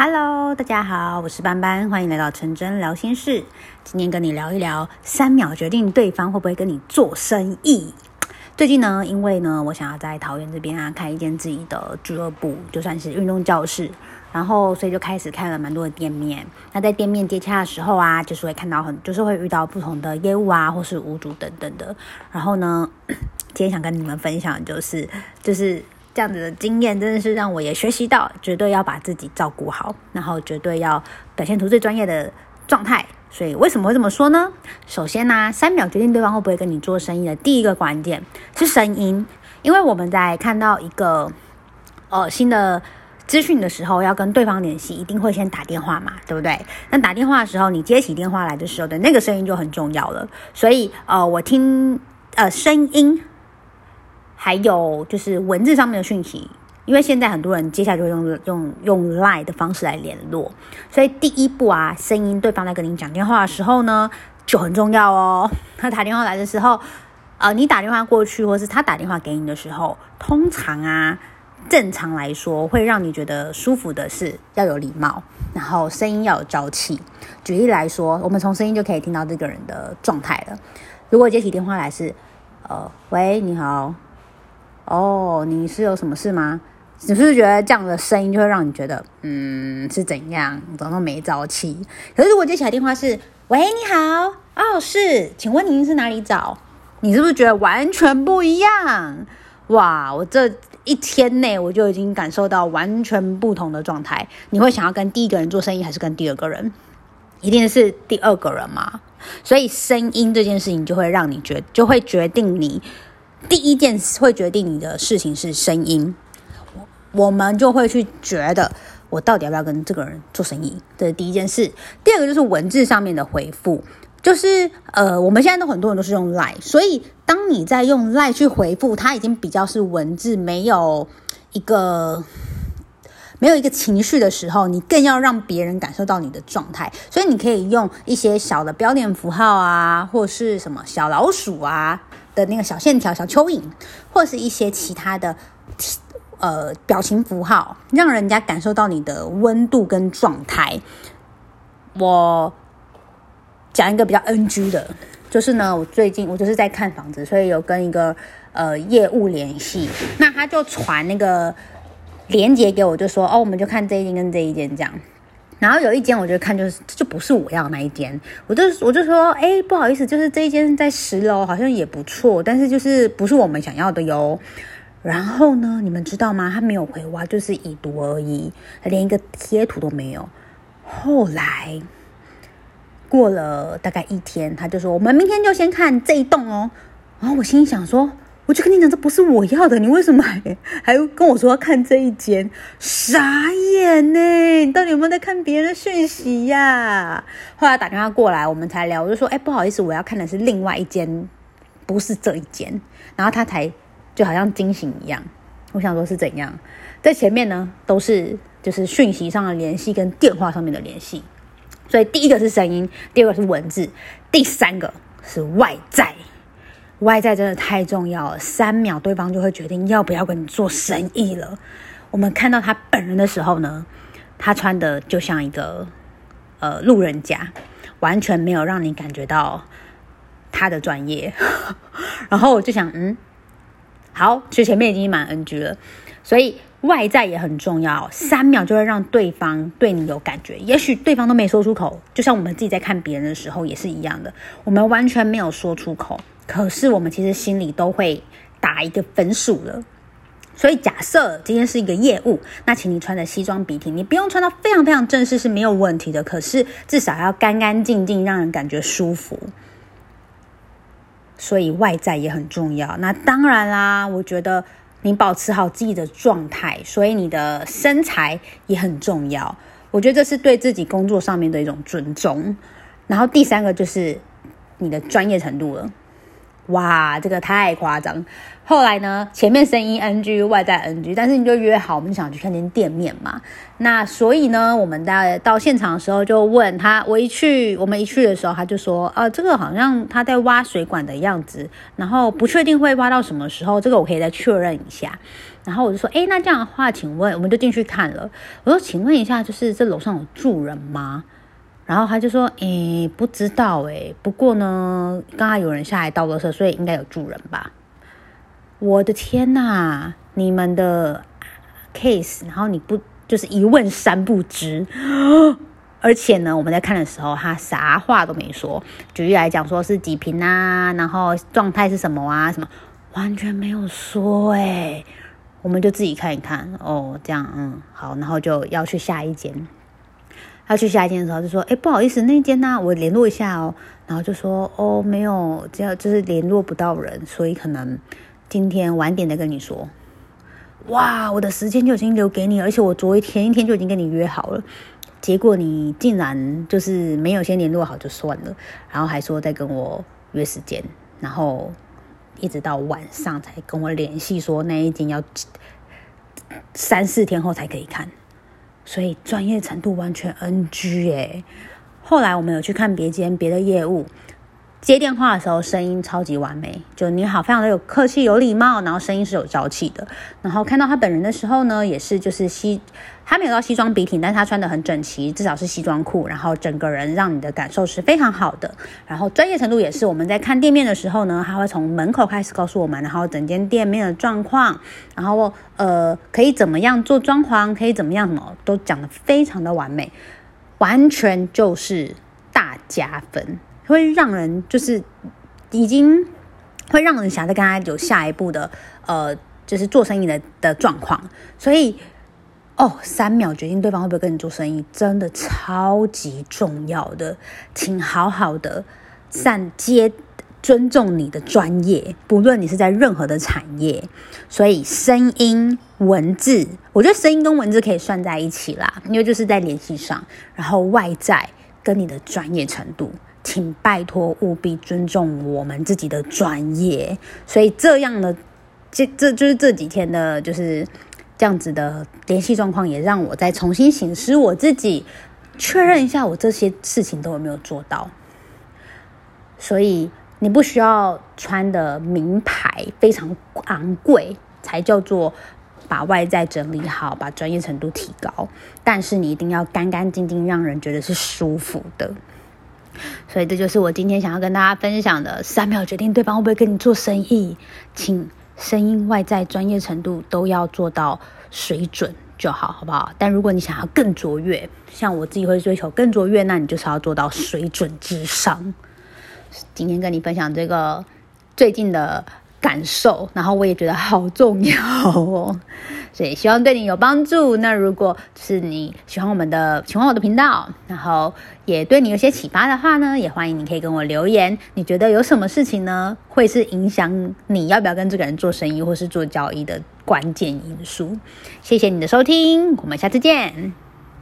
Hello，大家好，我是班班，欢迎来到陈真聊心事。今天跟你聊一聊三秒决定对方会不会跟你做生意。最近呢，因为呢，我想要在桃园这边啊开一间自己的俱乐部，就算是运动教室，然后所以就开始开了蛮多的店面。那在店面接洽的时候啊，就是会看到很，就是会遇到不同的业务啊，或是屋主等等的。然后呢，今天想跟你们分享的就是，就是。这样子的经验真的是让我也学习到，绝对要把自己照顾好，然后绝对要表现出最专业的状态。所以为什么会这么说呢？首先呢、啊，三秒决定对方会不会跟你做生意的第一个关键是声音，因为我们在看到一个呃新的资讯的时候，要跟对方联系，一定会先打电话嘛，对不对？那打电话的时候，你接起电话来的时候的那个声音就很重要了。所以呃，我听呃声音。还有就是文字上面的讯息，因为现在很多人接下来就会用用用 Line 的方式来联络，所以第一步啊，声音对方在跟你讲电话的时候呢，就很重要哦。他打电话来的时候，呃，你打电话过去，或是他打电话给你的时候，通常啊，正常来说会让你觉得舒服的是要有礼貌，然后声音要有朝气。举例来说，我们从声音就可以听到这个人的状态了。如果接起电话来是，呃，喂，你好。哦，你是有什么事吗？你是不是觉得这样的声音就会让你觉得，嗯，是怎样？怎么那么没朝气？可是如果接起来电话是，喂，你好，哦，是，请问您是哪里找？你是不是觉得完全不一样？哇，我这一天内我就已经感受到完全不同的状态。你会想要跟第一个人做生意，还是跟第二个人？一定是第二个人嘛？所以声音这件事情就会让你决，就会决定你。第一件会决定你的事情是声音，我们就会去觉得我到底要不要跟这个人做生意，这是第一件事。第二个就是文字上面的回复，就是呃，我们现在都很多人都是用 lie，所以当你在用 lie 去回复，它已经比较是文字，没有一个没有一个情绪的时候，你更要让别人感受到你的状态，所以你可以用一些小的标点符号啊，或是什么小老鼠啊。的那个小线条、小蚯蚓，或是一些其他的呃表情符号，让人家感受到你的温度跟状态。我讲一个比较 NG 的，就是呢，我最近我就是在看房子，所以有跟一个呃业务联系，那他就传那个链接给我，就说哦，我们就看这一间跟这一间这样。然后有一间，我就看就是就不是我要那一间，我就我就说，哎，不好意思，就是这一间在十楼，好像也不错，但是就是不是我们想要的哟。然后呢，你们知道吗？他没有回我，就是已读而已，他连一个贴图都没有。后来过了大概一天，他就说，我们明天就先看这一栋哦。然后我心里想说。我就跟你讲，这不是我要的，你为什么还 还跟我说要看这一间？傻眼呢！你到底有没有在看别人的讯息呀？后来打电话过来，我们才聊，我就说，哎，不好意思，我要看的是另外一间，不是这一间。然后他才就好像惊醒一样。我想说是怎样？在前面呢，都是就是讯息上的联系跟电话上面的联系。所以第一个是声音，第二个是文字，第三个是外在。外在真的太重要了，三秒对方就会决定要不要跟你做生意了。我们看到他本人的时候呢，他穿的就像一个呃路人甲，完全没有让你感觉到他的专业。然后我就想，嗯，好，其实前面已经蛮 NG 了，所以外在也很重要。三秒就会让对方对你有感觉，也许对方都没说出口，就像我们自己在看别人的时候也是一样的，我们完全没有说出口。可是我们其实心里都会打一个分数了，所以假设今天是一个业务，那请你穿着西装笔挺，你不用穿到非常非常正式是没有问题的。可是至少要干干净净，让人感觉舒服。所以外在也很重要。那当然啦，我觉得你保持好自己的状态，所以你的身材也很重要。我觉得这是对自己工作上面的一种尊重。然后第三个就是你的专业程度了。哇，这个太夸张。后来呢，前面声音 NG，外在 NG，但是你就约好，我们想去看间店面嘛。那所以呢，我们在到现场的时候就问他，我一去，我们一去的时候，他就说，啊，这个好像他在挖水管的样子，然后不确定会挖到什么时候，这个我可以再确认一下。然后我就说，诶，那这样的话，请问，我们就进去看了。我说，请问一下，就是这楼上有住人吗？然后他就说，诶，不知道诶，不过呢，刚刚有人下来倒垃圾，所以应该有住人吧。我的天呐，你们的 case，然后你不就是一问三不知，而且呢，我们在看的时候，他啥话都没说。举例来讲，说是几坪啊，然后状态是什么啊，什么完全没有说诶，我们就自己看一看哦，这样嗯好，然后就要去下一间。要去下一间的时候就说，诶，不好意思，那一间呢、我联络一下哦。然后就说，哦，没有，这样就是联络不到人，所以可能。今天晚点再跟你说，哇，我的时间就已经留给你，而且我昨天一天就已经跟你约好了，结果你竟然就是没有先联络好就算了，然后还说再跟我约时间，然后一直到晚上才跟我联系说那一间要三四天后才可以看，所以专业程度完全 NG 哎。后来我们有去看别间别的业务。接电话的时候，声音超级完美，就你好，非常的有客气、有礼貌，然后声音是有朝气的。然后看到他本人的时候呢，也是就是西，他没有到西装笔挺，但是他穿的很整齐，至少是西装裤，然后整个人让你的感受是非常好的。然后专业程度也是，我们在看店面的时候呢，他会从门口开始告诉我们，然后整间店面的状况，然后呃可以怎么样做装潢，可以怎么样什么都讲得非常的完美，完全就是大加分。会让人就是已经会让人想再跟他有下一步的呃，就是做生意的的状况。所以哦，三秒决定对方会不会跟你做生意，真的超级重要的，请好好的善接尊重你的专业，不论你是在任何的产业。所以声音、文字，我觉得声音跟文字可以算在一起啦，因为就是在联系上，然后外在跟你的专业程度。请拜托务必尊重我们自己的专业，所以这样的这这就是这几天的，就是这样子的联系状况，也让我再重新醒思我自己，确认一下我这些事情都有没有做到。所以你不需要穿的名牌非常昂贵，才叫做把外在整理好，把专业程度提高。但是你一定要干干净净，让人觉得是舒服的。所以这就是我今天想要跟大家分享的，三秒决定对方会不会跟你做生意，请声音、外在、专业程度都要做到水准就好，好不好？但如果你想要更卓越，像我自己会追求更卓越，那你就是要做到水准之上。今天跟你分享这个最近的感受，然后我也觉得好重要哦，所以希望对你有帮助。那如果是你喜欢我们的，喜欢我的频道，然后也对你有些启发的话呢，也欢迎你可以跟我留言。你觉得有什么事情呢，会是影响你要不要跟这个人做生意或是做交易的关键因素？谢谢你的收听，我们下次见。